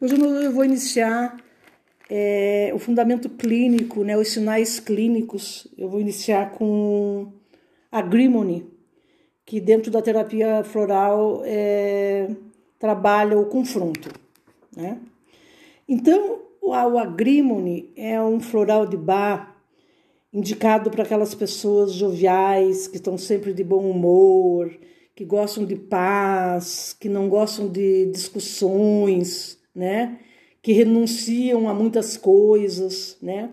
Hoje eu vou iniciar é, o fundamento clínico, né, os sinais clínicos. Eu vou iniciar com a grimony, que dentro da terapia floral é, trabalha o confronto. Né? Então, o, o agrimony é um floral de bar indicado para aquelas pessoas joviais, que estão sempre de bom humor, que gostam de paz, que não gostam de discussões, né? Que renunciam a muitas coisas, né?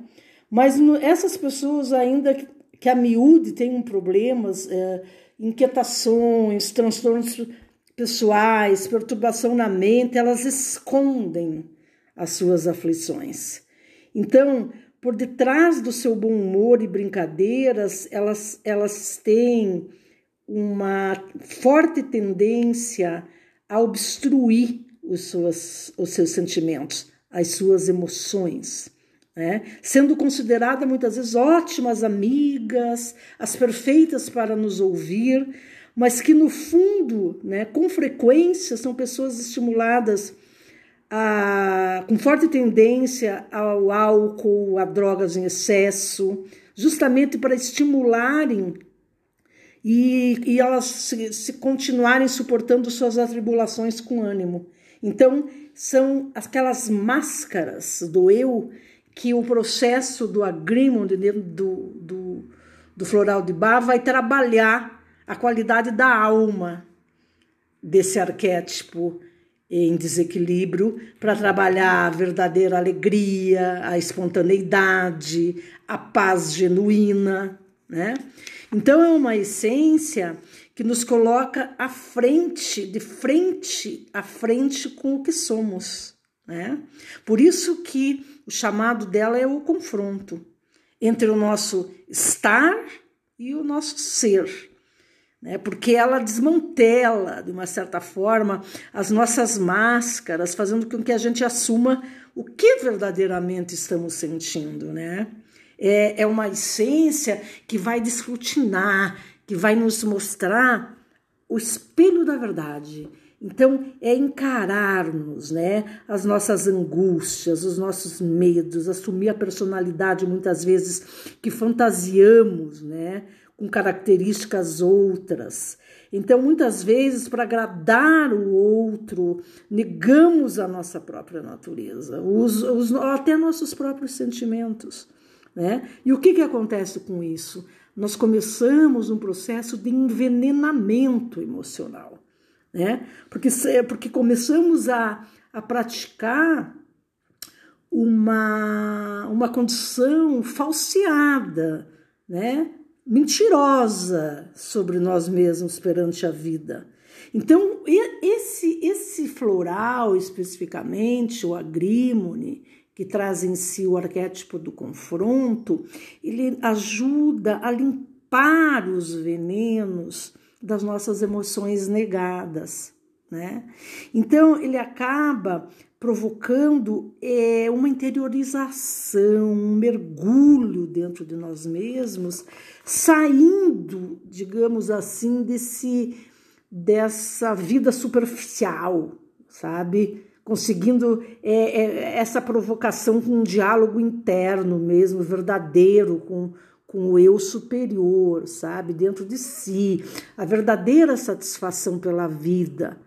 Mas essas pessoas ainda que a miúde tem problemas, é, inquietações, transtornos pessoais, perturbação na mente, elas escondem as suas aflições. Então, por detrás do seu bom humor e brincadeiras, elas, elas têm uma forte tendência a obstruir os, suas, os seus sentimentos, as suas emoções. Né? Sendo consideradas muitas vezes ótimas amigas, as perfeitas para nos ouvir, mas que no fundo, né, com frequência, são pessoas estimuladas a, com forte tendência ao álcool, a drogas em excesso, justamente para estimularem e, e elas se, se continuarem suportando suas atribulações com ânimo. Então, são aquelas máscaras do eu que o processo do agreement do, do, do floral de bar vai trabalhar a qualidade da alma desse arquétipo em desequilíbrio para trabalhar a verdadeira alegria, a espontaneidade, a paz genuína, né? Então é uma essência que nos coloca à frente, de frente a frente com o que somos, né? Por isso que o chamado dela é o confronto entre o nosso estar e o nosso ser né? porque ela desmantela, de uma certa forma, as nossas máscaras, fazendo com que a gente assuma o que verdadeiramente estamos sentindo. Né? É, é uma essência que vai desfrutinar, que vai nos mostrar o espelho da verdade. Então, é encararmos né, as nossas angústias, os nossos medos, assumir a personalidade muitas vezes que fantasiamos, né, com características outras. Então, muitas vezes, para agradar o outro, negamos a nossa própria natureza, os, os, até nossos próprios sentimentos. Né? E o que, que acontece com isso? Nós começamos um processo de envenenamento emocional, né? porque, porque começamos a, a praticar uma, uma condição falseada, né? mentirosa sobre nós mesmos perante a vida. Então, esse, esse floral, especificamente, o agrímone, que traz em si o arquétipo do confronto, ele ajuda a limpar os venenos das nossas emoções negadas. Né? Então, ele acaba provocando é, uma interiorização, um mergulho dentro de nós mesmos, saindo, digamos assim, desse dessa vida superficial, sabe? Conseguindo é, é, essa provocação com um diálogo interno mesmo, verdadeiro, com, com o eu superior, sabe? Dentro de si, a verdadeira satisfação pela vida,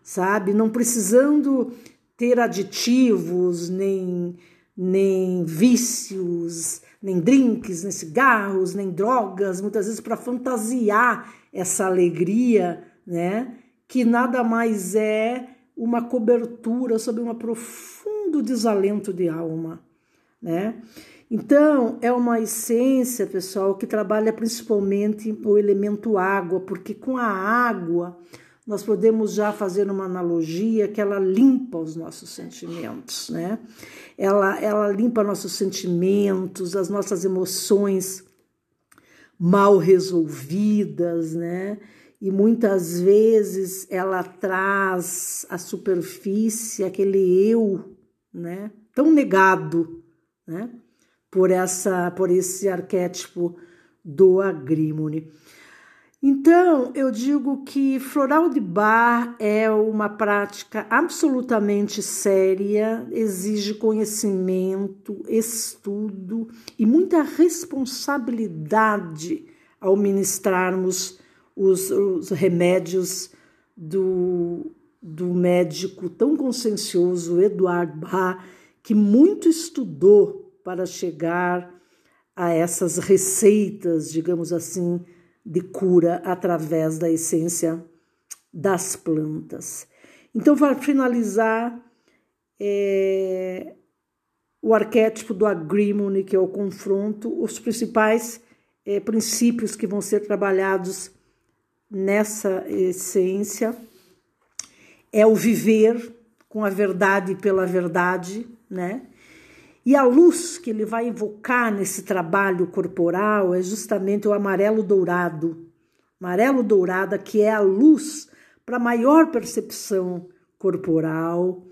sabe? Não precisando ter aditivos, nem, nem vícios, nem drinks, nem cigarros, nem drogas, muitas vezes para fantasiar essa alegria, né? Que nada mais é uma cobertura sobre um profundo desalento de alma, né? Então, é uma essência, pessoal, que trabalha principalmente o elemento água, porque com a água nós podemos já fazer uma analogia que ela limpa os nossos sentimentos, né? Ela, ela limpa nossos sentimentos, as nossas emoções mal resolvidas, né? E muitas vezes ela traz à superfície aquele eu, né? Tão negado, né? Por essa, por esse arquétipo do agrímone. Então, eu digo que floral de bar é uma prática absolutamente séria, exige conhecimento, estudo e muita responsabilidade ao ministrarmos os, os remédios do, do médico tão consciencioso Eduard Bach, que muito estudou para chegar a essas receitas, digamos assim, de cura através da essência das plantas. Então, para finalizar, é, o arquétipo do agrimony, que é o confronto, os principais é, princípios que vão ser trabalhados nessa essência é o viver com a verdade pela verdade, né? E a luz que ele vai invocar nesse trabalho corporal é justamente o amarelo dourado. Amarelo dourada, que é a luz para maior percepção corporal,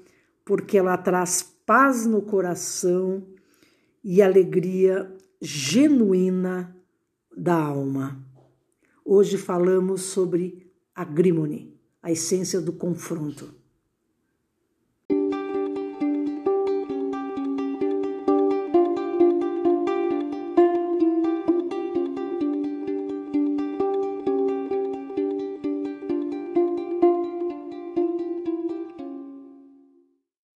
porque ela traz paz no coração e alegria genuína da alma. Hoje falamos sobre a grimone, a essência do confronto.